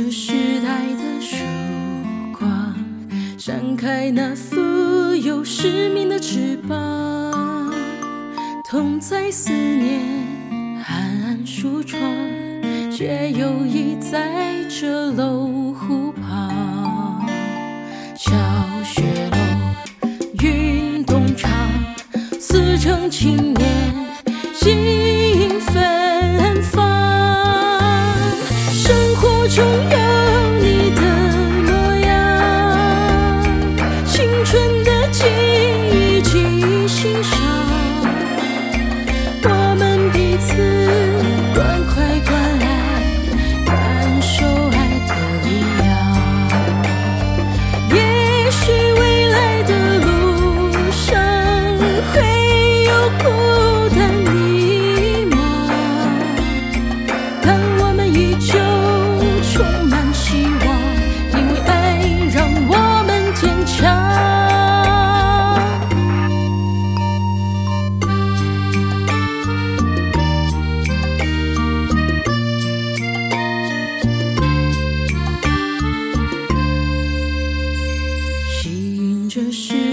这时代的曙光，展开那富有使命的翅膀，同在思念，寒暗梳窗，却又倚在这楼湖旁，小雪楼，运动场，似成青年。孤单迷茫，但我们依旧充满希望，因为爱让我们坚强。吸引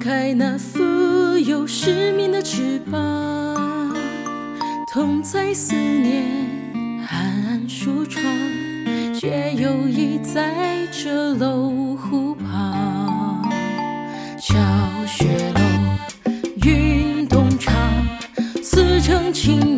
开那富有使命的翅膀，同在思念暗暗梳妆，却又已在这楼湖旁。小雪楼，云动长，似成青